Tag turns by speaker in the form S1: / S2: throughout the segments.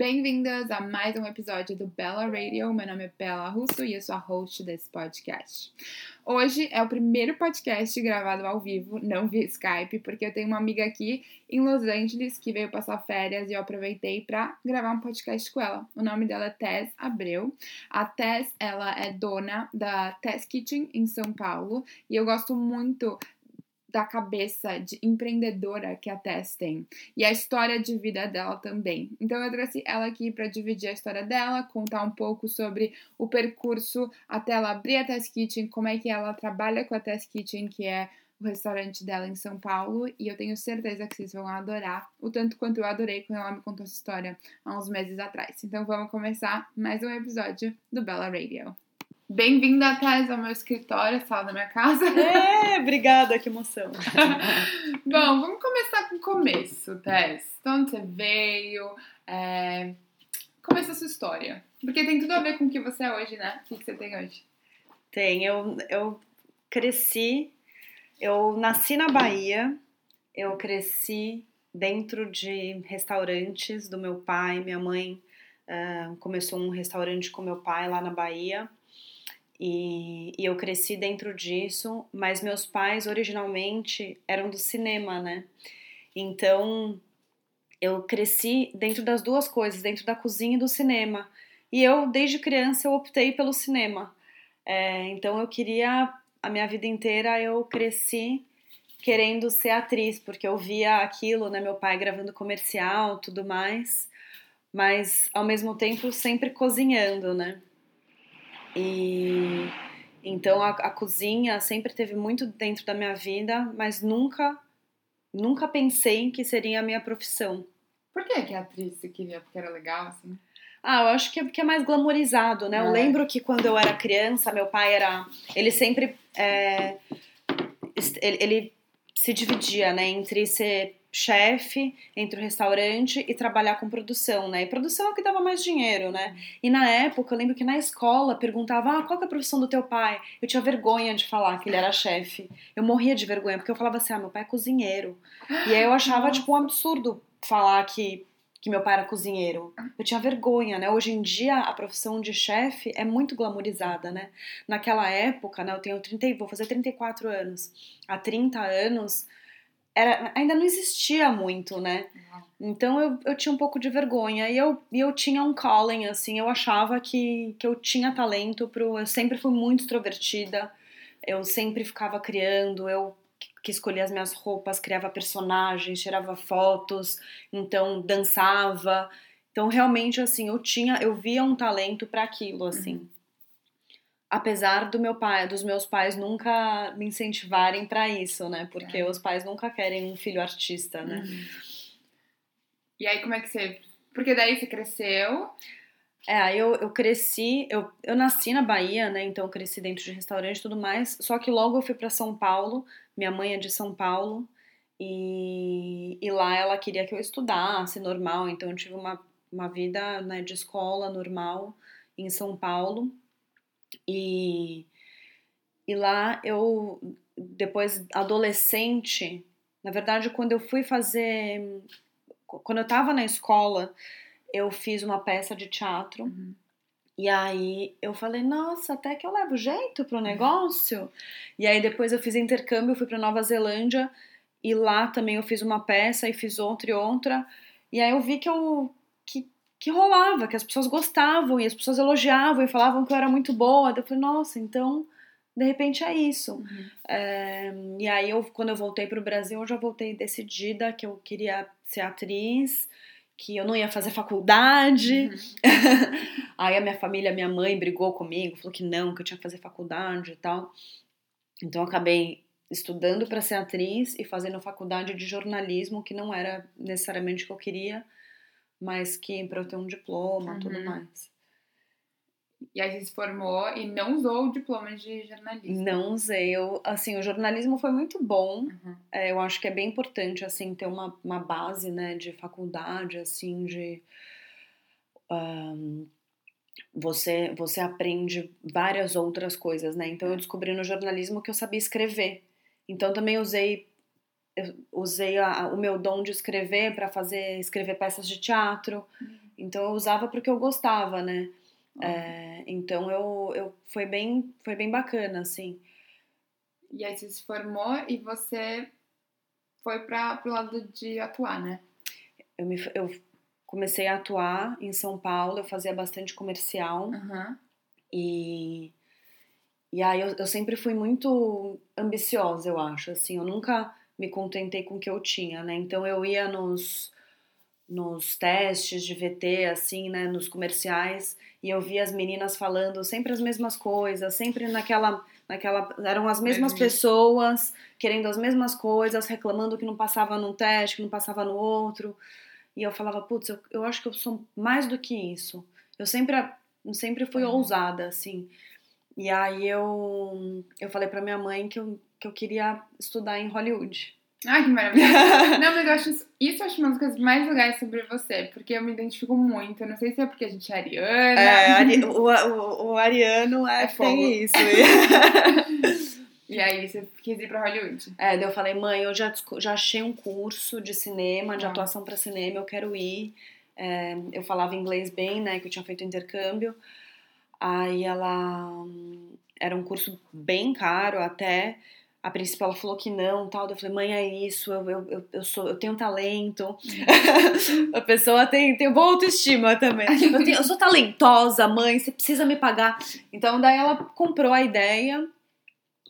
S1: Bem-vindas a mais um episódio do Bella Radio. Meu nome é Bella Russo e eu sou a host desse podcast. Hoje é o primeiro podcast gravado ao vivo, não via Skype, porque eu tenho uma amiga aqui em Los Angeles que veio passar férias e eu aproveitei para gravar um podcast com ela. O nome dela é Tess Abreu. A Tess, ela é dona da Tess Kitchen em São Paulo e eu gosto muito da cabeça de empreendedora que a Tess tem e a história de vida dela também. Então eu trouxe ela aqui para dividir a história dela, contar um pouco sobre o percurso até ela abrir a Tess Kitchen, como é que ela trabalha com a Tess Kitchen, que é o restaurante dela em São Paulo, e eu tenho certeza que vocês vão adorar, o tanto quanto eu adorei quando ela me contou essa história há uns meses atrás. Então vamos começar mais um episódio do Bella Radio. Bem-vinda, Thais, ao meu escritório, sala da minha casa.
S2: É, obrigada, que emoção.
S1: Bom, vamos começar com o começo, Tess. Então, onde você veio? É... Começa a sua história. Porque tem tudo a ver com o que você é hoje, né? O que você tem hoje?
S2: Tem, eu, eu cresci, eu nasci na Bahia, eu cresci dentro de restaurantes do meu pai, minha mãe uh, começou um restaurante com meu pai lá na Bahia. E, e, eu cresci dentro disso, mas meus pais originalmente eram do cinema, né? Então eu cresci dentro das duas coisas, dentro da cozinha e do cinema. E eu, desde criança, eu optei pelo cinema. É, então eu queria, a minha vida inteira, eu cresci querendo ser atriz, porque eu via aquilo, né? Meu pai gravando comercial, tudo mais, mas ao mesmo tempo sempre cozinhando, né? E então a, a cozinha sempre teve muito dentro da minha vida, mas nunca nunca pensei que seria a minha profissão.
S1: Por que, que a atriz você queria? Porque era legal, assim?
S2: Ah, eu acho que é porque é mais glamorizado, né? É. Eu lembro que quando eu era criança, meu pai era. Ele sempre. É, ele, ele, se dividia, né? Entre ser chefe entre o restaurante e trabalhar com produção, né? E produção é o que dava mais dinheiro, né? E na época, eu lembro que na escola perguntava: ah, qual é a profissão do teu pai? Eu tinha vergonha de falar que ele era chefe. Eu morria de vergonha, porque eu falava assim: ah, meu pai é cozinheiro. E aí eu achava, Nossa. tipo, um absurdo falar que, que meu pai era cozinheiro. Eu tinha vergonha, né? Hoje em dia, a profissão de chefe é muito glamorizada, né? Naquela época, né? Eu tenho 30, vou fazer 34 anos. Há 30 anos era, ainda não existia muito, né? Então eu, eu tinha um pouco de vergonha e eu, e eu tinha um calling, assim, eu achava que, que eu tinha talento pro. Eu sempre fui muito extrovertida, eu sempre ficava criando, eu que escolhia as minhas roupas, criava personagens, tirava fotos, então dançava. Então realmente assim, eu tinha, eu via um talento para aquilo, assim. Uhum apesar do meu pai, dos meus pais nunca me incentivarem para isso, né? Porque é. os pais nunca querem um filho artista, né?
S1: Uhum. E aí como é que você, porque daí você cresceu?
S2: É, eu, eu cresci, eu, eu nasci na Bahia, né? Então eu cresci dentro de restaurante e tudo mais. Só que logo eu fui para São Paulo. Minha mãe é de São Paulo. E, e lá ela queria que eu estudasse normal. Então eu tive uma, uma vida né, de escola normal em São Paulo. E, e lá eu, depois adolescente, na verdade, quando eu fui fazer. Quando eu tava na escola, eu fiz uma peça de teatro. Uhum. E aí eu falei, nossa, até que eu levo jeito pro negócio. Uhum. E aí depois eu fiz intercâmbio, fui para Nova Zelândia e lá também eu fiz uma peça e fiz outra e outra. E aí eu vi que eu que rolava, que as pessoas gostavam e as pessoas elogiavam e falavam que eu era muito boa. Eu falei, nossa, então de repente é isso. Uhum. É, e aí eu, quando eu voltei para o Brasil, eu já voltei decidida que eu queria ser atriz, que eu não ia fazer faculdade. Uhum. aí a minha família, minha mãe brigou comigo, falou que não, que eu tinha que fazer faculdade e tal. Então eu acabei estudando para ser atriz e fazendo faculdade de jornalismo, que não era necessariamente o que eu queria mas que para eu ter um diploma, uhum. tudo mais.
S1: E aí você se formou e não usou o diploma de jornalismo?
S2: Não usei. Eu, assim, o jornalismo foi muito bom. Uhum. É, eu acho que é bem importante, assim, ter uma, uma base, né, de faculdade, assim, de... Um, você, você aprende várias outras coisas, né? Então eu descobri no jornalismo que eu sabia escrever. Então também usei eu usei a, o meu dom de escrever para fazer escrever peças de teatro. Uhum. Então eu usava porque eu gostava, né? É, então eu, eu foi bem foi bem bacana assim.
S1: E aí você se formou e você foi para pro lado de atuar, né?
S2: Eu, me, eu comecei a atuar em São Paulo, eu fazia bastante comercial
S1: Uhum.
S2: e e aí eu, eu sempre fui muito ambiciosa, eu acho, assim, eu nunca me contentei com o que eu tinha, né? Então eu ia nos nos testes de VT, assim, né, nos comerciais, e eu via as meninas falando sempre as mesmas coisas, sempre naquela, naquela, eram as mesmas
S1: Mesmo.
S2: pessoas querendo as mesmas coisas, reclamando que não passava num teste, que não passava no outro, e eu falava, putz, eu, eu acho que eu sou mais do que isso. Eu sempre, sempre fui
S1: Uhum.
S2: ousada, assim. E aí eu, eu falei pra minha mãe que eu, que eu queria estudar em Hollywood.
S1: Ai, que maravilha. Não, mas eu acho isso, isso eu acho uma das coisas mais legais sobre você, porque eu me identifico muito. Eu não sei se é porque a gente é ariana.
S2: É, ari- o, o, o ariano é,
S1: É
S2: tem isso.
S1: E aí você quis ir pra Hollywood.
S2: é, daí eu falei, mãe, eu já, já achei um curso de cinema, de
S1: Ah.
S2: atuação pra cinema, eu quero ir. É, eu falava inglês bem, né, que eu tinha feito intercâmbio. Aí ela... hum, Era um curso bem caro até. A princípio ela falou que não, tal. Eu falei, mãe, é isso, eu, eu, eu, sou, eu tenho talento. a pessoa tem, tem boa autoestima também. Eu, tenho- eu sou talentosa, mãe, você precisa me pagar. Então, daí ela comprou a ideia,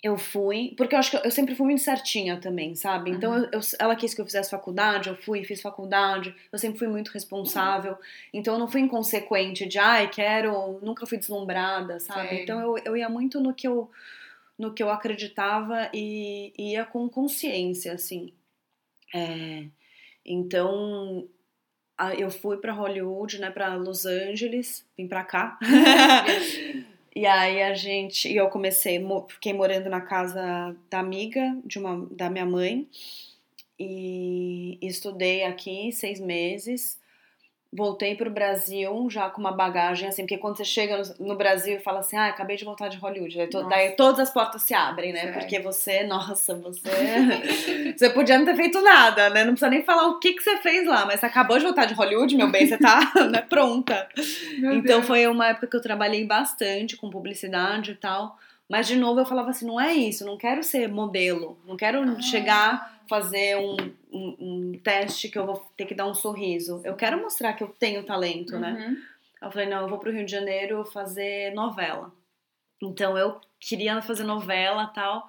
S2: eu fui, porque eu acho que eu, eu sempre fui muito certinha também, sabe? Então, eu, eu- ela quis que eu fizesse faculdade, eu fui, fiz faculdade, eu sempre fui muito responsável. Então, eu não fui inconsequente de, ai, quero, nunca fui deslumbrada, sabe?
S1: Sei.
S2: Então, eu, eu ia muito no que eu, no que eu acreditava e ia com consciência, assim. É, então, eu fui pra Hollywood, né, pra Los Angeles, vim pra cá. e aí a gente, e eu comecei, fiquei morando na casa da amiga de uma da minha mãe e estudei aqui seis meses. Voltei pro Brasil já com uma bagagem assim, porque quando você chega no, no Brasil e fala assim, ah, acabei de voltar de Hollywood, daí, to- daí todas as portas se abrem, né?
S1: Sério.
S2: Porque você, nossa, você você podia não ter feito nada, né? Não precisa nem falar o que, que você fez lá, mas você acabou de voltar de Hollywood, meu bem, você tá né, pronta.
S1: Meu
S2: Então
S1: Deus.
S2: foi uma época que eu trabalhei bastante com publicidade e tal. Mas de novo eu falava assim, não é isso, não quero ser modelo, não quero
S1: Ah.
S2: chegar, fazer um, um, um teste que eu vou ter que dar um sorriso. Eu quero mostrar que eu tenho talento, né?
S1: Uhum.
S2: Aí Eu falei, não, eu vou pro Rio de Janeiro fazer novela. Então eu queria fazer novela tal.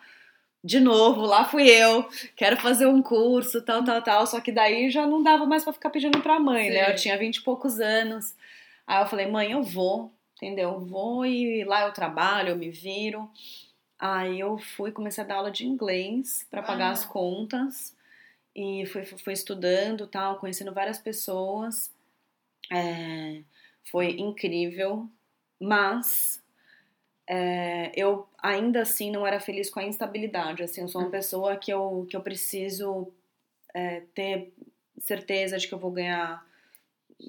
S2: De novo, lá fui eu, quero fazer um curso, tal, tal, tal. Só que daí já não dava mais pra ficar pedindo pra mãe, né?
S1: Sim.
S2: Eu tinha vinte e poucos anos. Aí eu falei, mãe, eu vou, entendeu? Eu vou e lá eu trabalho, eu me viro. Aí eu fui, comecei a dar aula de inglês pra pagar
S1: Ah.
S2: as contas. E fui, fui fui estudando, tal, conhecendo várias pessoas. É, foi incrível, mas é, eu ainda assim não era feliz com a instabilidade. Assim, eu sou uma pessoa que eu, que eu preciso é, ter certeza de que eu vou ganhar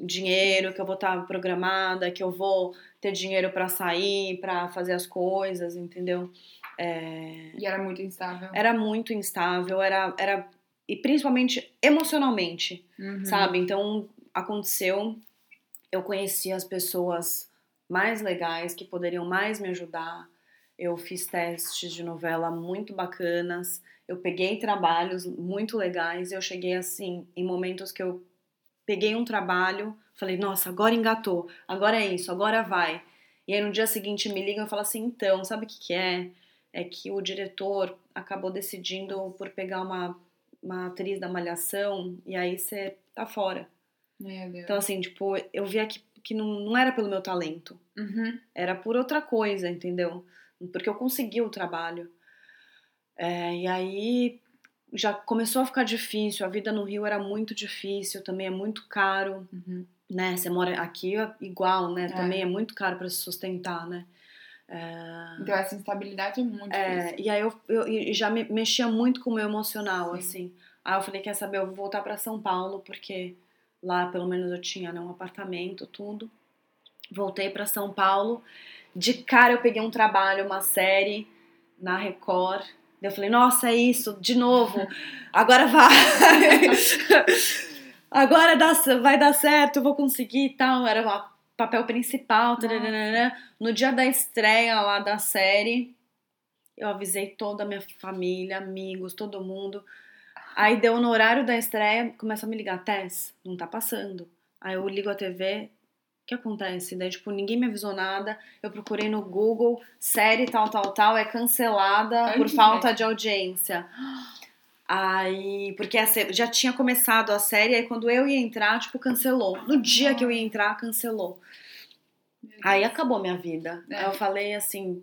S2: dinheiro, que eu vou estar programada, que eu vou ter dinheiro para sair, para fazer as coisas, entendeu? É,
S1: E era muito instável.
S2: era muito instável, era, era e principalmente emocionalmente
S1: Uhum.
S2: sabe? Então aconteceu, eu conheci as pessoas mais legais que poderiam mais me ajudar. Eu fiz testes de novela muito bacanas, eu peguei trabalhos muito legais. Eu cheguei assim em momentos que eu peguei um trabalho, falei, nossa, agora engatou, agora é isso, agora vai. E aí no dia seguinte me ligam e falam assim, então, sabe o que, que é? É que o diretor acabou decidindo por pegar uma, uma atriz da malhação e aí você tá fora. Então, assim, tipo, eu via que, que não, não era pelo meu talento,
S1: Uhum.
S2: era por outra coisa, entendeu? Porque eu consegui o trabalho. É, e aí já começou a ficar difícil, a vida no Rio era muito difícil, também é muito caro,
S1: Uhum.
S2: né? Você mora aqui é igual, né?
S1: É.
S2: Também é muito caro para se sustentar, né? É,
S1: Então essa instabilidade é muito
S2: é,
S1: difícil.
S2: e aí eu, eu e já me, mexia muito com o meu emocional,
S1: Sim.
S2: assim. Aí eu falei, quer saber, eu vou voltar para São Paulo, porque lá pelo menos eu tinha né, um apartamento, tudo. Voltei para São Paulo. De cara eu peguei um trabalho, uma série na Record. Eu falei, nossa, é isso, de novo, agora vai. agora dá, vai dar certo, eu vou conseguir e tal. Era o papel principal. Tararara. No dia da estreia lá da série, eu avisei toda a minha família, amigos, todo mundo. Aí deu no horário da estreia, começa a me ligar, Tess, não tá passando. Aí eu ligo a TV, que acontece? Daí, tipo, ninguém me avisou nada. Eu procurei no Google, série tal, tal, tal, é cancelada por falta de audiência. Aí, porque já tinha começado a série, aí quando eu ia entrar, tipo, cancelou. No dia que eu ia entrar, cancelou. Aí acabou minha vida.
S1: É.
S2: Aí eu falei assim,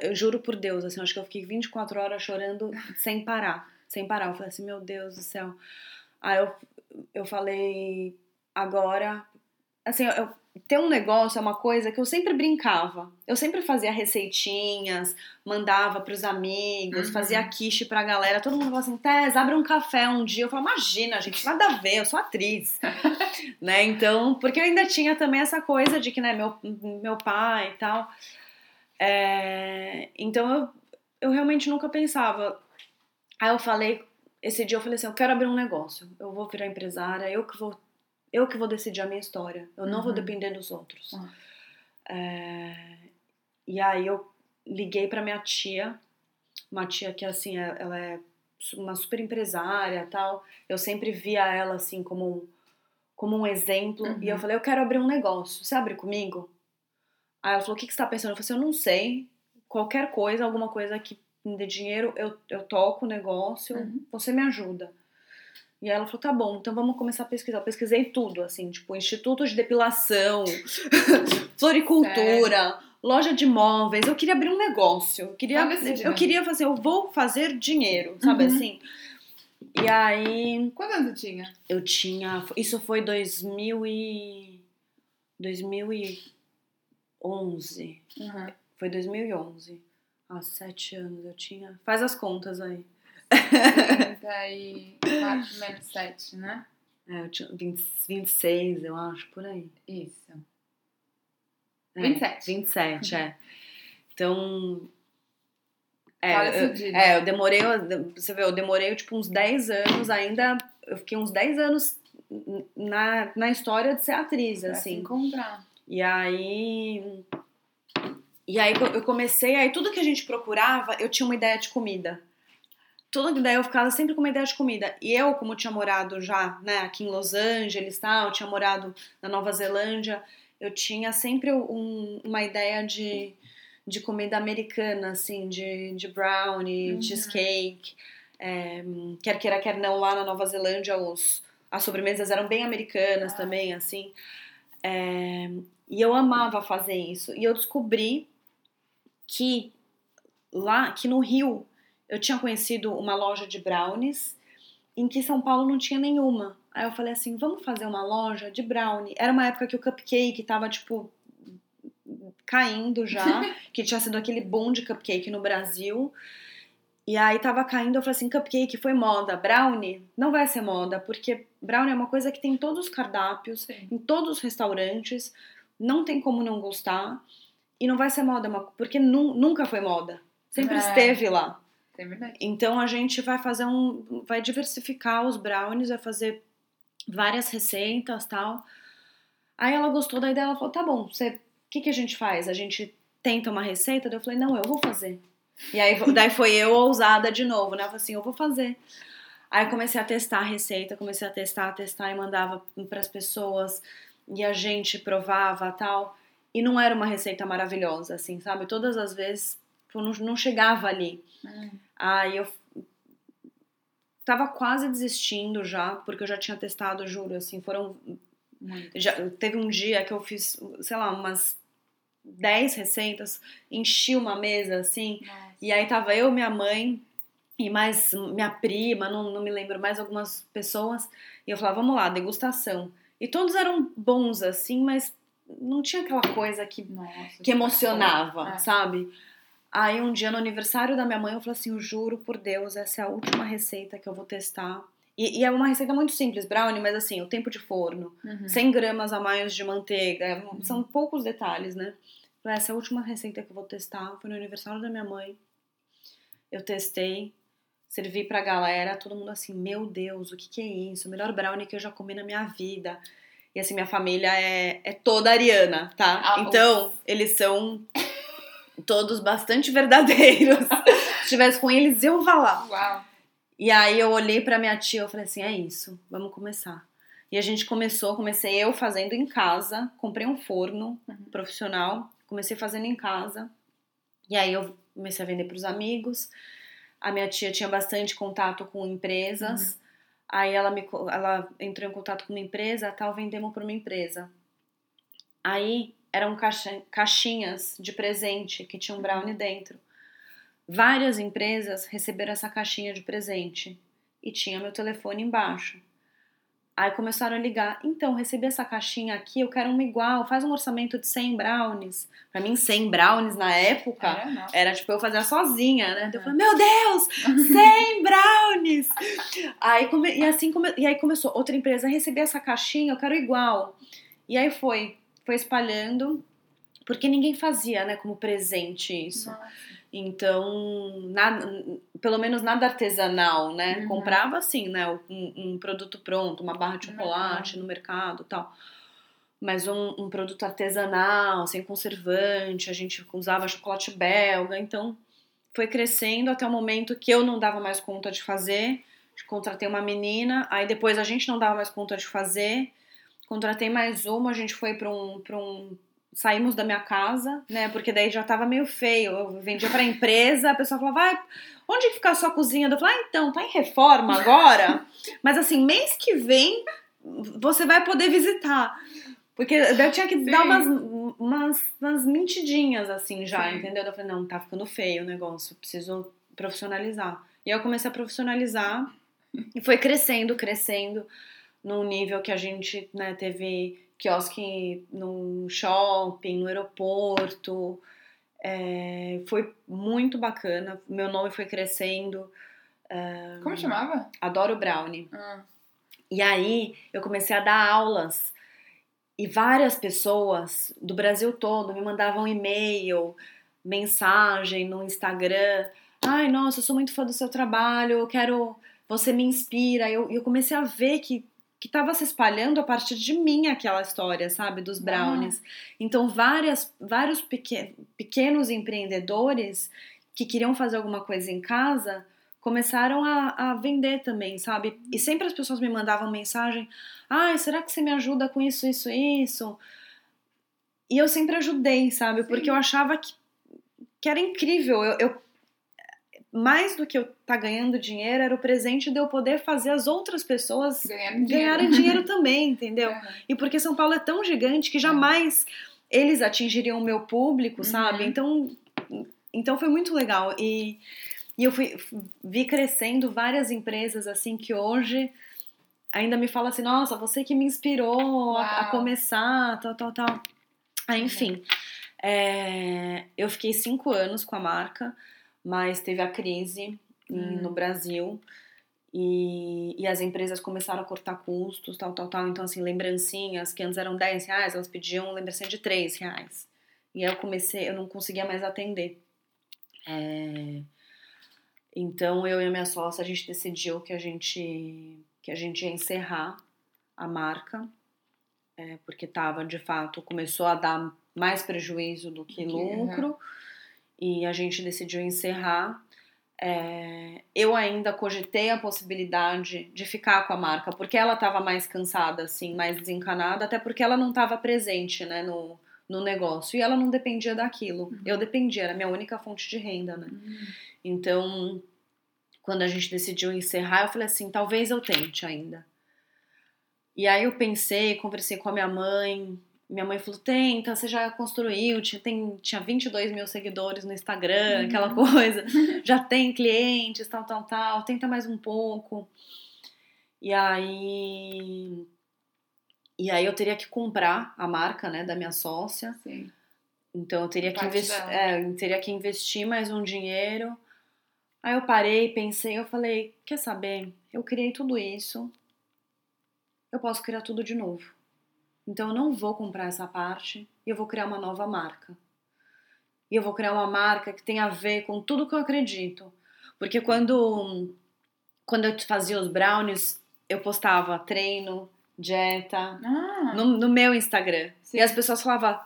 S2: eu juro por Deus, assim, acho que eu fiquei 24 horas chorando sem parar, sem parar. Eu falei assim, meu Deus do céu. Aí eu, eu falei, agora, assim, eu, ter um negócio é uma coisa que eu sempre brincava. Eu sempre fazia receitinhas, mandava pros amigos,
S1: Uhum.
S2: fazia quiche pra galera. Todo mundo falava assim, Tess, abre um café um dia. Eu falava, imagina, gente, nada a ver, eu sou atriz. né? Então, porque eu ainda tinha também essa coisa de que, né, meu, meu pai e tal. É, então eu, eu realmente nunca pensava. Aí eu falei, esse dia eu falei assim, eu quero abrir um negócio. Eu vou virar empresária, eu que vou, eu que vou decidir a minha história. Eu não vou
S1: Uhum.
S2: depender dos outros.
S1: Ah.
S2: É, e aí eu liguei pra minha tia, uma tia que assim, é- ela é uma super empresária tal. Eu sempre via ela assim como um, como um exemplo. E eu
S1: Uhum.
S2: falei, eu quero abrir um negócio. Você abre comigo? Aí ela falou, o que, que você tá pensando? Eu falei assim, eu não sei. Qualquer coisa, alguma coisa que me dê dinheiro, eu, eu toco o negócio,
S1: Uhum.
S2: você me ajuda. E aí ela falou, tá bom, então vamos começar a pesquisar. Eu pesquisei tudo, assim, tipo, instituto de depilação, floricultura, loja de móveis. Eu queria abrir um negócio. Eu queria, eu queria fazer, eu vou fazer dinheiro, sabe
S1: Uhum.
S2: assim? E aí
S1: Quantos anos você tinha?
S2: eu tinha. Isso foi 2000 e. 2011.
S1: Uhum.
S2: Foi 2011. Há sete anos eu tinha. Faz as contas aí.
S1: 34 menos 7, né?
S2: É, eu tinha 20, 26, eu acho, por aí.
S1: Isso.
S2: É,
S1: 27.
S2: 27, é. Então. É,
S1: Fala
S2: eu, é, eu demorei. Você vê, eu demorei tipo uns 10 anos ainda. Eu fiquei uns 10 anos na, na história de ser atriz,
S1: Pra se
S2: assim.
S1: encontrar.
S2: E aí. E aí eu comecei, aí tudo que a gente procurava, eu tinha uma ideia de comida. Que daí eu ficava sempre com uma ideia de comida. E eu, como tinha morado já, né, aqui em Los Angeles, eu tinha morado na Nova Zelândia, eu tinha sempre um- uma ideia de, de comida americana, assim, de, de brownie,
S1: Uhum.
S2: cheesecake. É, quer queira, quer não, lá na Nova Zelândia, os, as sobremesas eram bem americanas
S1: Ah.
S2: também, assim. É, e eu amava fazer isso. E eu descobri que lá, que no Rio, eu tinha conhecido uma loja de brownies em que São Paulo não tinha nenhuma. Aí eu falei assim, vamos fazer uma loja de brownie. Era uma época que o cupcake tava, tipo, caindo já, que tinha sido aquele boom de cupcake no Brasil. E aí tava caindo, eu falei assim, cupcake foi moda, brownie não vai ser moda, porque brownie é uma coisa que tem em todos os cardápios,
S1: Sim.
S2: em todos os restaurantes, não tem como não gostar, e não vai ser moda, uma- porque nu- nunca foi moda, sempre
S1: É.
S2: esteve lá.
S1: É verdade.
S2: Então a gente vai fazer um, vai diversificar os brownies, vai fazer várias receitas, tal. Aí ela gostou da ideia, ela falou, tá bom, você, o que que a gente faz? A gente tenta uma receita? Daí eu falei, não, eu vou fazer. E aí daí foi eu ousada de novo, né? Eu falei assim, eu vou fazer. Aí comecei a testar a receita, comecei a testar, a testar e mandava para as pessoas e a gente provava, tal. E não era uma receita maravilhosa, assim, sabe? Todas as vezes não, não chegava ali.
S1: Hum,
S2: Aí eu tava quase desistindo já, porque eu já tinha testado, juro, assim, foram
S1: muito.
S2: já teve um dia que eu fiz, sei lá, umas 10 receitas, enchi uma mesa assim,
S1: Nossa.
S2: e aí tava eu, minha mãe e mais minha prima, não, não me lembro, mais algumas pessoas, e eu falava, vamos lá, degustação. E todos eram bons assim, mas não tinha aquela coisa que
S1: Nossa,
S2: que emocionava,
S1: É.
S2: sabe? Aí um dia no aniversário da minha mãe eu falei assim, eu juro por Deus, essa é a última receita que eu vou testar. E, e é uma receita muito simples, brownie, mas assim, o tempo de forno,
S1: Uhum.
S2: 100 gramas a mais de manteiga, é, são poucos detalhes, né? Falei, essa é a última receita que eu vou testar, foi no aniversário da minha mãe. Eu testei, servi pra galera, todo mundo assim, meu Deus, o que, que é isso? O melhor brownie que eu já comi na minha vida. E assim, minha família é, é toda ariana, tá?
S1: Ah,
S2: então, eles são todos bastante verdadeiros. Se tivesse com eles, eu vá lá.
S1: Uau.
S2: E aí eu olhei pra minha tia e falei assim, é isso, vamos começar. E a gente começou, comecei eu fazendo em casa, comprei um forno
S1: Uhum.
S2: profissional, comecei fazendo em casa. E aí eu comecei a vender pros amigos. A minha tia tinha bastante contato com empresas. Aí ela, me, ela entrou em contato com uma empresa, tal, vendemos para uma empresa. Aí eram caixinhas de presente que tinham brownie dentro. Várias empresas receberam essa caixinha de presente e tinha meu telefone embaixo. Aí começaram a ligar. Então, recebi essa caixinha aqui, eu quero uma igual. Faz um orçamento de 100 brownies. Pra mim, 100 brownies na época
S1: Era,
S2: era tipo eu fazer sozinha, né? Daí Eu falei, meu Deus, 100 brownies! Aí come... e assim come... e aí começou outra empresa a receber essa caixinha, eu quero igual. E aí foi, foi espalhando, porque ninguém fazia, né, como presente isso.
S1: Nossa.
S2: Então, nada, pelo menos nada artesanal, né?
S1: Uhum.
S2: Comprava assim, né? Um, um produto pronto, uma barra de
S1: No
S2: chocolate no mercado e tal. Mas um, um produto artesanal, sem conservante, a gente usava chocolate belga. Então, foi crescendo até o momento que eu não dava mais conta de fazer. Contratei uma menina, aí depois a gente não dava mais conta de fazer. Contratei mais uma, a gente foi para um, pra um saímos da minha casa, né? Porque daí já tava meio feio. Eu vendia pra empresa, a pessoa falava, vai, onde que fica a sua cozinha? Eu falava, ah, então, tá em reforma agora. Mas assim, mês que vem você vai poder visitar. Porque eu tinha que
S1: Sim.
S2: dar umas, umas, umas mentidinhas assim já,
S1: Sim.
S2: entendeu? Eu falei, não, tá ficando feio o negócio, preciso profissionalizar. E aí eu comecei a profissionalizar e foi crescendo, crescendo num nível que a gente né, teve quiosque no shopping, no aeroporto. É, foi muito bacana. Meu nome foi crescendo.
S1: Como chamava?
S2: Adoro brownie.
S1: Ah.
S2: E aí eu comecei a dar aulas. E várias pessoas do Brasil todo me mandavam e-mail, mensagem no Instagram. Ai, nossa, eu sou muito fã do seu trabalho, eu quero. Você me inspira. E eu, eu comecei a ver que que estava se espalhando a partir de mim aquela história, sabe, dos brownies. Então, várias, vários peque, pequenos empreendedores que queriam fazer alguma coisa em casa começaram a, a vender também, sabe? E sempre as pessoas me mandavam mensagem: ai, será que você me ajuda com isso, isso, isso? E eu sempre ajudei, sabe? Porque
S1: Sim.
S2: eu achava que, que era incrível. Eu, eu- mais do que eu estar ganhando dinheiro, era o presente de eu poder fazer as outras pessoas
S1: Ganharam dinheiro.
S2: ganharem dinheiro também, entendeu?
S1: Aham.
S2: E porque São Paulo é tão gigante que jamais eles atingiriam o meu público, sabe?
S1: Uhum.
S2: Então, então foi muito legal. E, e eu fui, vi crescendo várias empresas assim que hoje ainda me fala assim, nossa, você que me inspirou a, a começar, tal, tal, tal. Ah, enfim, é, eu fiquei cinco anos com a marca, mas teve a crise
S1: Hum.
S2: no Brasil e, e as empresas começaram a cortar custos, tal, tal, tal. Então, assim, lembrancinhas que antes eram 10 reais, elas pediam lembrancinha de 3 reais. E aí eu comecei, eu não conseguia mais atender. É, Então, eu e a minha sócia, a gente decidiu que a gente, que a gente ia encerrar a marca, é, porque tava, de fato, começou a dar mais prejuízo do que
S1: Que-
S2: lucro, e a gente decidiu encerrar. É, eu ainda cogitei a possibilidade de ficar com a marca, porque ela estava mais cansada, assim, mais desencanada, até porque ela não estava presente, né, no, no negócio, e ela não dependia daquilo. Eu dependia, era a minha única fonte de renda, né.
S1: Hum.
S2: Então, quando a gente decidiu encerrar, eu falei assim, talvez eu tente ainda. E aí eu pensei, conversei com a minha mãe. Minha mãe falou, tenta, você já construiu, tinha, tem, tinha 22 mil seguidores no Instagram,
S1: Uhum.
S2: aquela coisa. Já tem clientes, tal, tal, tal. Tenta mais um pouco. E aí... E aí eu teria que comprar a marca, né, da minha sócia.
S1: Sim.
S2: Então eu teria que,
S1: Parte
S2: investi
S1: dela.
S2: é, teria que investir mais um dinheiro. Aí eu parei, pensei, eu falei, quer saber? Eu criei tudo isso. Eu posso criar tudo de novo. Então eu não vou comprar essa parte e eu vou criar uma nova marca. E eu vou criar uma marca que tenha a ver com tudo que eu acredito. Porque quando quando eu fazia os brownies, eu postava treino, dieta,
S1: Ah,
S2: no, no meu Instagram.
S1: Sim.
S2: E as pessoas falavam,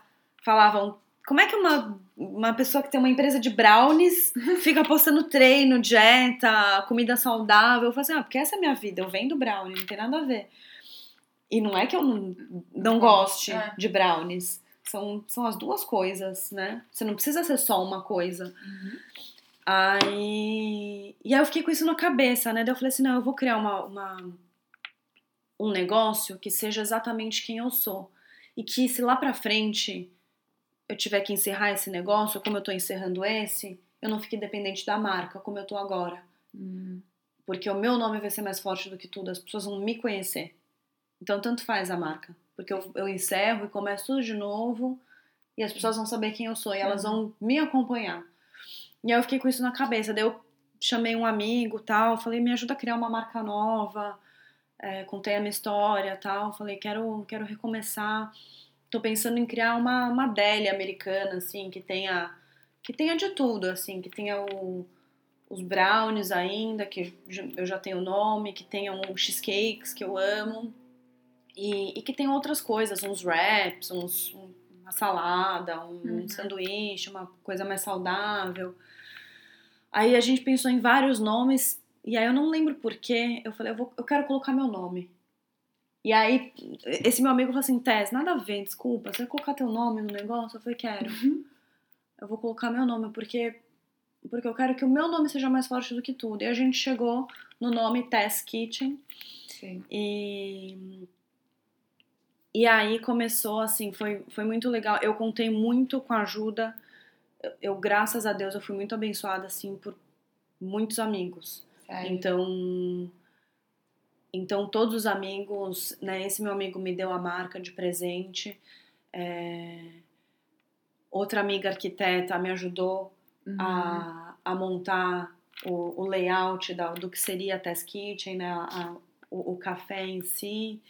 S2: falavam, como é que uma, uma pessoa que tem uma empresa de brownies fica postando treino, dieta, comida saudável? Eu falei assim, ah, porque essa é a minha vida, eu vendo brownie, não tem nada a ver. E não é que eu não, não goste
S1: É.
S2: de brownies. São, são as duas coisas, né? Você não precisa ser só uma coisa.
S1: Uhum.
S2: Aí. E aí eu fiquei com isso na cabeça, né? Daí eu falei assim: não, eu vou criar uma, uma- um negócio que seja exatamente quem eu sou. E que se lá pra frente eu tiver que encerrar esse negócio, como eu tô encerrando esse, eu não fique dependente da marca, como eu tô agora.
S1: Hum,
S2: Porque o meu nome vai ser mais forte do que tudo, as pessoas vão me conhecer. Então, tanto faz a marca. Porque eu, eu encerro e começo tudo de novo e as pessoas vão saber quem eu sou e elas vão me acompanhar. E aí eu fiquei com isso na cabeça. Daí eu chamei um amigo tal, falei, me ajuda a criar uma marca nova. É, contei a minha história tal, falei, quero, quero recomeçar. Tô pensando em criar uma, uma deli americana, assim, que tenha, que tenha de tudo, assim, que tenha o, os brownies ainda, que eu já tenho o nome, que tenham cheesecakes, que eu amo, e, e que tenha outras coisas, uns wraps, uns, um- uma salada, um, um
S1: Uhum.
S2: sanduíche, uma coisa mais saudável. Aí a gente pensou em vários nomes, e aí eu não lembro porquê, eu falei, eu, vou, eu quero colocar meu nome. E aí, esse meu amigo falou assim, Tess, nada a ver, desculpa, você vai colocar teu nome no negócio? Eu falei, quero. Eu vou colocar meu nome, porque porque eu quero que o meu nome seja mais forte do que tudo. E a gente chegou no nome Tess Kitchen
S1: sim.
S2: e e aí começou assim, foi foi muito legal. Eu contei muito com a ajuda. Eu, eu, graças a Deus eu fui muito abençoada assim por muitos amigos.
S1: Sério.
S2: Então, então todos os amigos, né? Esse meu amigo me deu a marca de presente. É, outra amiga arquiteta me ajudou
S1: Uhum.
S2: a, a montar o, o layout da, do que seria a Test Kitchen, né? a- o, o café em si.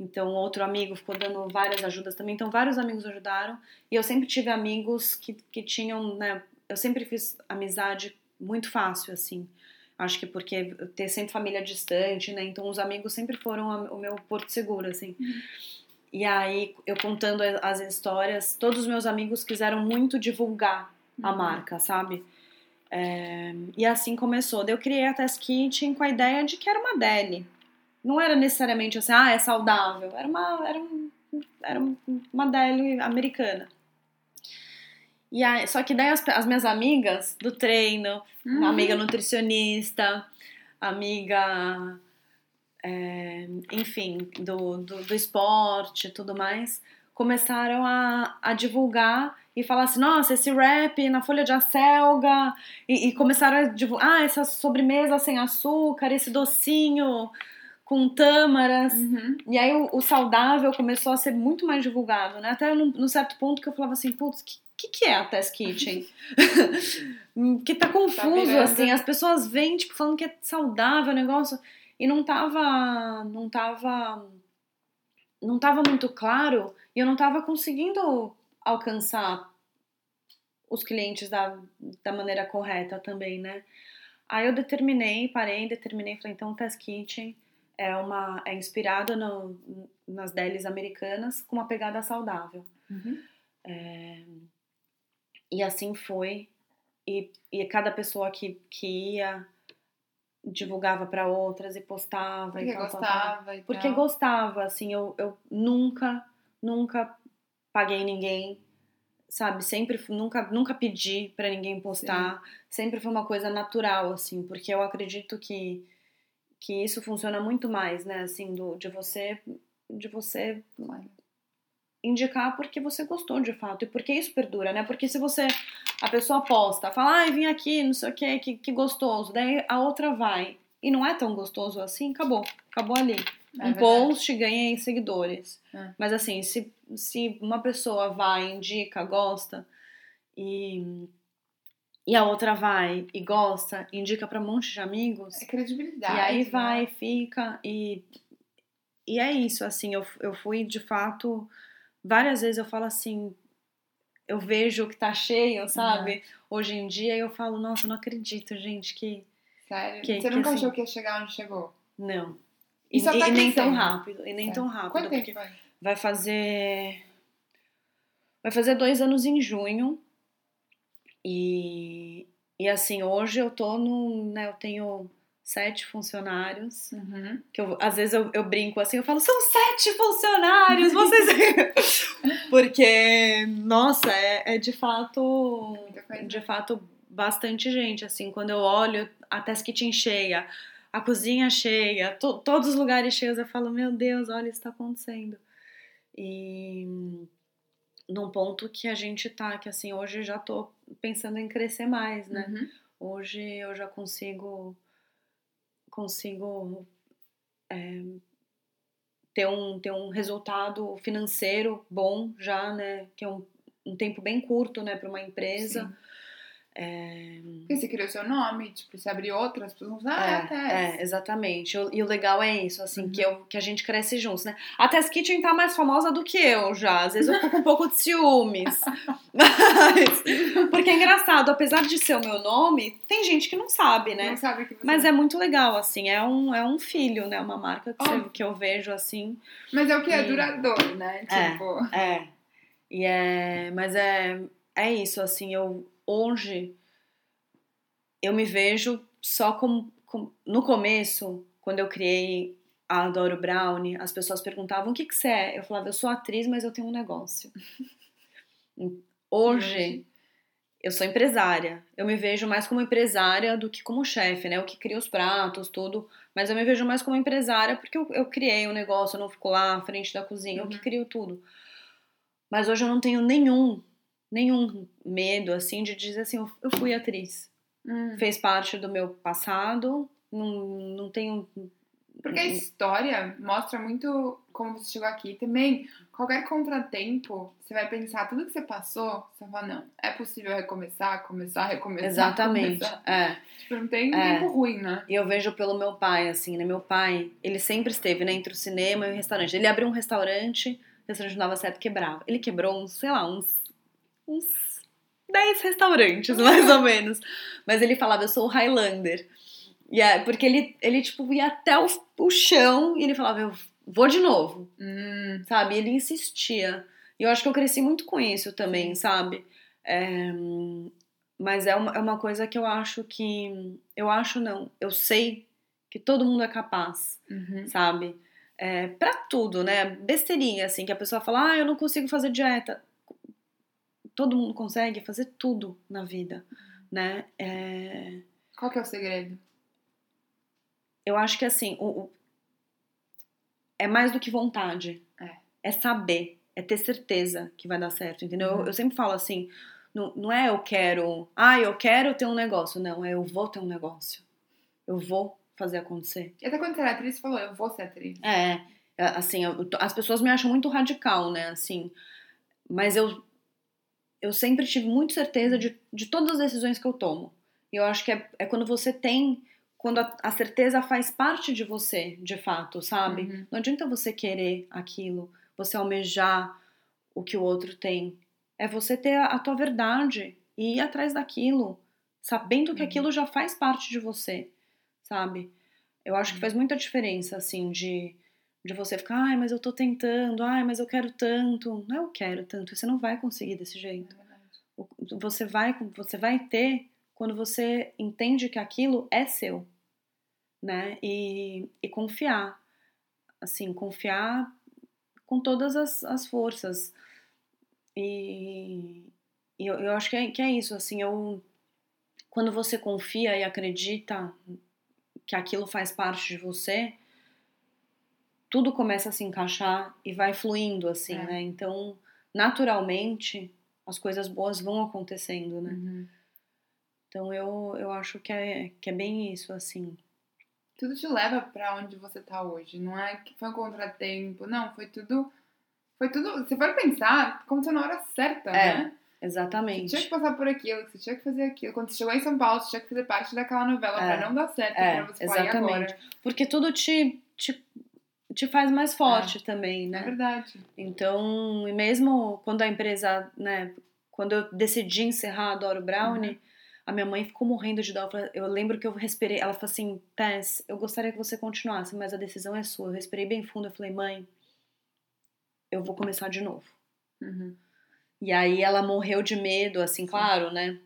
S2: Então, outro amigo ficou dando várias ajudas também. Então, vários amigos ajudaram. E eu sempre tive amigos que, que tinham, né? Eu sempre fiz amizade muito fácil, assim. Acho que porque ter sempre família distante, né? Então, os amigos sempre foram a- o meu porto seguro, assim. E aí, eu contando as histórias, todos os meus amigos quiseram muito divulgar a
S1: Uhum.
S2: marca, sabe? É, e assim começou. Eu criei a Test Kitchen com a ideia de que era uma deli. Não era necessariamente assim, ah, é saudável. Era uma, era um, era uma deli americana. E aí, só que daí as, as minhas amigas do treino,
S1: Uhum.
S2: amiga nutricionista, amiga, é, enfim, do, do, do esporte e tudo mais, começaram a, a divulgar e falar assim, nossa, esse rap na folha de acelga, e, e começaram a divulgar, ah, essa sobremesa sem açúcar, esse docinho com tâmaras,
S1: Uhum.
S2: e aí o, o saudável começou a ser muito mais divulgado, né? Até num, num certo ponto que eu falava assim, putz, o que, que, que é a Test Kitchen? que tá confuso,
S1: virando.
S2: assim, as pessoas vêm, tipo, falando que é saudável o negócio, e não tava, não tava, não tava muito claro, e eu não tava conseguindo alcançar os clientes da, da maneira correta também, né? Aí eu determinei, parei, determinei, falei, então o Test Kitchen é uma é inspirado no, nas delis americanas com uma pegada saudável.
S1: Uhum.
S2: E assim foi. E, e cada pessoa que, que ia divulgava para outras e postava
S1: Porque
S2: e tal, tal, tal.
S1: gostava e
S2: Porque
S1: tal.
S2: gostava, assim, eu, eu nunca, nunca paguei ninguém, sabe? Sempre, nunca, nunca pedi pra ninguém postar. Sempre foi uma coisa natural, assim, porque eu acredito que, que isso funciona muito mais, né? Assim, do, de você, de você indicar porque você gostou de fato e porque isso perdura, né? Porque se você a pessoa posta, fala, ai, vim aqui, não sei o que, que, que gostoso, daí a outra vai e não é tão gostoso assim, acabou, acabou ali.
S1: É
S2: um
S1: verdade.
S2: post ganhei seguidores.
S1: É.
S2: Mas assim, se, se uma pessoa vai, indica, gosta e e a outra vai e gosta, indica pra um monte de amigos,
S1: É credibilidade.
S2: e aí
S1: né?
S2: vai, fica e e é isso, assim, eu, eu fui de fato várias vezes eu falo assim, eu vejo que tá cheio, sabe? Hoje em dia eu falo, nossa, eu não acredito, gente, que
S1: Sério?
S2: Que-
S1: Você
S2: que
S1: nunca
S2: assim-
S1: achou que ia chegar onde chegou?
S2: Não.
S1: E
S2: E,
S1: só tá
S2: e nem tão rápido. E nem
S1: Certo.
S2: tão rápido.
S1: Quanto tempo foi?
S2: vai fazer. Vai fazer dois anos em junho. E, e assim, hoje eu tô no. Né, eu tenho sete funcionários.
S1: Uhum.
S2: Que eu, às vezes eu, eu brinco assim, eu falo, são sete funcionários, vocês. Porque, nossa, é, é de fato. De fato, bastante gente. Assim, quando eu olho a Test Kitchen cheia, a cozinha cheia, to- todos os lugares cheios, eu falo, meu Deus, olha, isso tá acontecendo. E num ponto que a gente tá, que assim, hoje eu já tô pensando em crescer mais, né?
S1: Uhum.
S2: Hoje eu já consigo consigo é, ter, um, ter um resultado financeiro bom já, né? Que é um, um tempo bem curto, né, para uma empresa.
S1: Sim.
S2: É,
S1: Porque você criou seu nome, tipo, você abriu outras, as pessoas vão falar, ah, é, a Tess.
S2: é, exatamente. E o legal é isso, assim,
S1: Uhum.
S2: que, eu, que a gente cresce juntos, né? A Tess Kitchen tá mais famosa do que eu já. Às vezes eu fico com um pouco de ciúmes. Mas, porque é engraçado, apesar de ser o meu nome, tem gente que não sabe, né?
S1: Não sabe que você
S2: Mas é muito legal, assim, é um, é um filho, né? Uma marca que,
S1: Óbvio.
S2: que eu vejo, assim.
S1: Mas é o que é
S2: E-
S1: duradouro, né?
S2: É.
S1: Tipo,
S2: É. E é. Mas é, é isso, assim, eu hoje eu me vejo só como. como- no começo, quando eu criei a Adoro Brownie, as pessoas perguntavam o que, que você é. Eu falava, eu sou atriz, mas eu tenho um negócio. Hoje, eu sou empresária. Eu me vejo mais como empresária do que como chefe, né? Eu que crio os pratos, tudo. Mas eu me vejo mais como empresária porque eu, eu criei um negócio, eu não fico lá à frente da cozinha, eu que
S1: Uhum.
S2: crio tudo. Mas hoje eu não tenho nenhum, nenhum medo, assim, de dizer assim, eu, fui atriz.
S1: Hum.
S2: Fez parte do meu passado, não, não tenho...
S1: Porque a história mostra muito como você chegou aqui. Também, qualquer contratempo, você vai pensar, tudo que você passou, você vai falar, não, é possível recomeçar, começar, recomeçar.
S2: Exatamente,
S1: começar.
S2: é.
S1: Tipo, não tem
S2: É.
S1: tempo ruim, né?
S2: E eu vejo pelo meu pai, assim, né? Meu pai, ele sempre esteve, né, entre o cinema e o restaurante. Ele abriu um restaurante, o restaurante não dava certo, quebrava. Ele quebrou uns, sei lá, uns, uns 10 restaurantes, mais ou menos. Mas ele falava, eu sou o Highlander. E é, porque ele, ele, tipo, ia até o, o chão e ele falava, eu vou de novo,
S1: Hum,
S2: sabe? Ele insistia. E eu acho que eu cresci muito com isso também, sabe? É, mas é uma, é uma coisa que eu acho que. Eu acho não, eu sei que todo mundo é capaz,
S1: uhum.
S2: sabe? É, pra tudo, né? Besteirinha, assim, que a pessoa fala, ah, eu não consigo fazer dieta. Todo mundo consegue fazer tudo na vida, né? É,
S1: Qual que é o segredo?
S2: eu acho que assim, o, o- é mais do que vontade.
S1: É.
S2: saber, é ter certeza que vai dar certo, entendeu?
S1: Uhum.
S2: Eu, eu sempre falo assim, não, não é eu quero, ah, eu quero ter um negócio, não, é eu vou ter um negócio. Eu vou fazer acontecer.
S1: E até quando você era atriz, você falou, eu vou ser atriz.
S2: É, é, assim, eu- as pessoas me acham muito radical, né, assim, mas eu eu sempre tive muito certeza de, de todas as decisões que eu tomo. E eu acho que é, é quando você tem, quando a, a certeza faz parte de você, de fato, sabe?
S1: Uhum.
S2: Não adianta você querer aquilo, você almejar o que o outro tem. É você ter a, a tua verdade e ir atrás daquilo, sabendo que
S1: Uhum.
S2: aquilo já faz parte de você, sabe? Eu acho que faz muita diferença, assim, de, de você ficar, ai, mas eu tô tentando, ai, mas eu quero tanto. Não é eu quero tanto, você não vai conseguir desse jeito.
S1: É
S2: Você vai, você vai ter quando você entende que aquilo é seu, né? E, e confiar, assim, confiar com todas as, as forças. E, e eu, eu acho que é, que é isso, assim, eu quando você confia e acredita que aquilo faz parte de você, tudo começa a se encaixar e vai fluindo, assim,
S1: É.
S2: né? Então, naturalmente, as coisas boas vão acontecendo, né?
S1: Uhum.
S2: Então, eu, eu acho que é, que é bem isso, assim.
S1: Tudo te leva pra onde você tá hoje. Não é que foi um contratempo. Não, foi tudo. Foi tudo. Se for pensar, aconteceu na hora certa,
S2: É,
S1: né? Você
S2: Exatamente.
S1: tinha que passar por aquilo, você tinha que fazer aquilo. Quando você chegou em São Paulo, você tinha que fazer parte daquela novela
S2: É.
S1: pra não dar certo,
S2: É,
S1: pra você
S2: exatamente.
S1: agora?
S2: Porque tudo te, te, te faz mais forte também,
S1: É
S2: né?
S1: verdade.
S2: Então, e mesmo quando a empresa, né, quando eu decidi encerrar a Adoro Brownie, A minha mãe ficou morrendo de dó. Eu lembro que eu respirei. Ela falou assim: Tess, eu gostaria que você continuasse, mas a decisão é sua. Eu respirei bem fundo. Eu falei: mãe, eu vou começar de novo.
S1: Uhum.
S2: E aí ela morreu de medo, assim, claro, né?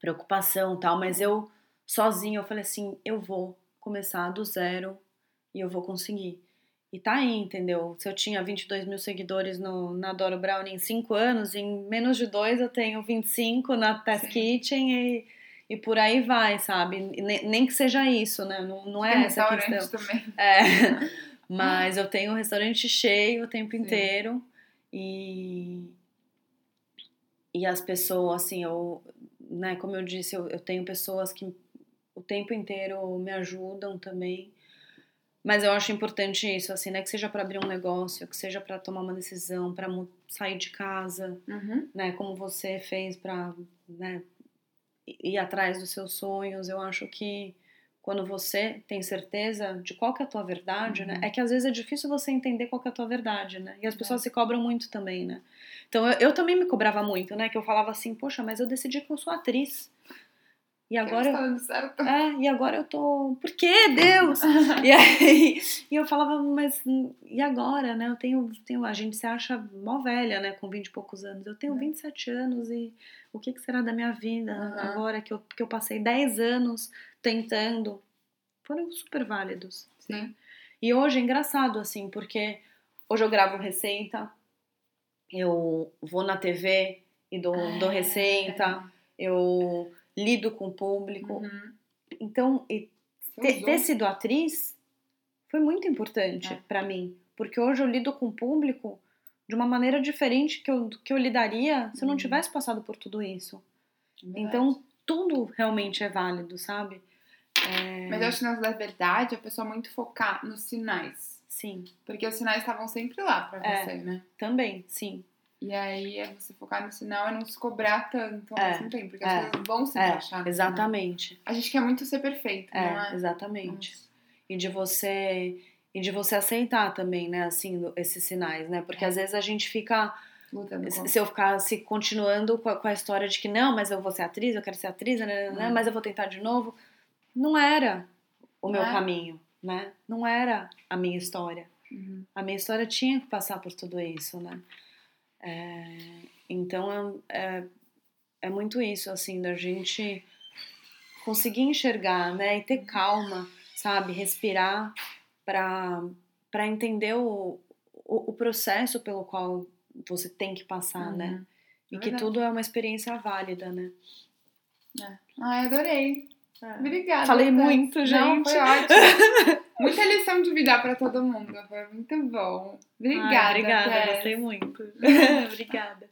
S2: Preocupação tal, mas eu sozinha, eu falei assim: eu vou começar do zero e eu vou conseguir. E tá aí, entendeu? Se eu tinha 22 mil seguidores no, na Doro Brown em 5 anos, em menos de dois eu tenho 25 na Test Kitchen e, e por aí vai, sabe? Nem, nem que seja isso, né? Não, não é
S1: Tem
S2: essa
S1: restaurante
S2: questão.
S1: também.
S2: É. Mas eu tenho um restaurante cheio o tempo
S1: Sim.
S2: inteiro e e as pessoas assim, eu, né, como eu disse, eu, eu tenho pessoas que o tempo inteiro me ajudam também. Mas eu acho importante isso, assim, né, que seja para abrir um negócio, que seja para tomar uma decisão, para sair de casa,
S1: Uhum.
S2: né, como você fez para, né, ir atrás dos seus sonhos. Eu acho que quando você tem certeza de qual que é a tua verdade, né,
S1: Uhum.
S2: é que às vezes é difícil você entender qual que é a tua verdade, né? E as pessoas
S1: É.
S2: se cobram muito também, né? Então eu, eu também me cobrava muito, né? Que eu falava assim, poxa, mas eu decidi que eu sou atriz. E agora
S1: certo.
S2: é, e agora eu tô. Por que, Deus? e aí e eu falava, mas e agora, né? Eu tenho, tenho. A gente se acha mó velha, né? Com 20 e poucos anos. Eu tenho
S1: É.
S2: 27 anos e o que, que será da minha vida
S1: Aham.
S2: agora que eu, que eu passei 10 anos tentando? Foram super válidos.
S1: Sim.
S2: E hoje é engraçado, assim, porque hoje eu gravo receita, eu vou na TV e dou, dou receita, eu lido com o público.
S1: Uhum.
S2: Então, e ter, ter sido atriz foi muito importante
S1: É.
S2: pra mim, porque hoje eu lido com o público de uma maneira diferente que eu, que eu lidaria se eu não
S1: Uhum.
S2: tivesse passado por tudo isso.
S1: Verdade.
S2: Então, tudo realmente é válido, sabe?
S1: Mas eu acho que, na verdade, a pessoa muito focar nos sinais.
S2: Sim,
S1: Porque os sinais estavam sempre lá pra
S2: É.
S1: você, né?
S2: também, sim.
S1: E aí é você focar no sinal e não se cobrar tanto ao
S2: É.
S1: mesmo tempo. Porque
S2: É.
S1: as coisas vão se
S2: É,
S1: encaixar.
S2: exatamente.
S1: A gente quer muito ser perfeito, não
S2: É,
S1: é?
S2: exatamente.
S1: Nossa.
S2: E de você e de você aceitar também, né, assim, esses sinais, né? Porque
S1: É.
S2: às vezes a gente fica
S1: Lutando
S2: se eu ficasse continuando com a, com a história de que não, mas eu vou ser atriz, eu quero ser atriz, né, né,
S1: Hum.
S2: mas eu vou tentar de novo, não era o meu
S1: Não é?
S2: caminho, né? Não era a minha história.
S1: Uhum.
S2: A minha história tinha que passar por tudo isso, né? É, então é, é, é muito isso, assim, da gente conseguir enxergar, né? E ter calma, sabe? Respirar para entender o, o, o processo pelo qual você tem que passar, né?
S1: Uhum.
S2: E
S1: É
S2: que tudo é uma experiência válida, né?
S1: Ai, adorei. Obrigada.
S2: Falei
S1: Tess.
S2: muito,
S1: Não,
S2: gente.
S1: foi ótimo. Muita lição de vida pra todo mundo. Foi muito bom. Obrigada.
S2: Ai, obrigada,
S1: Tess.
S2: gostei muito. obrigada.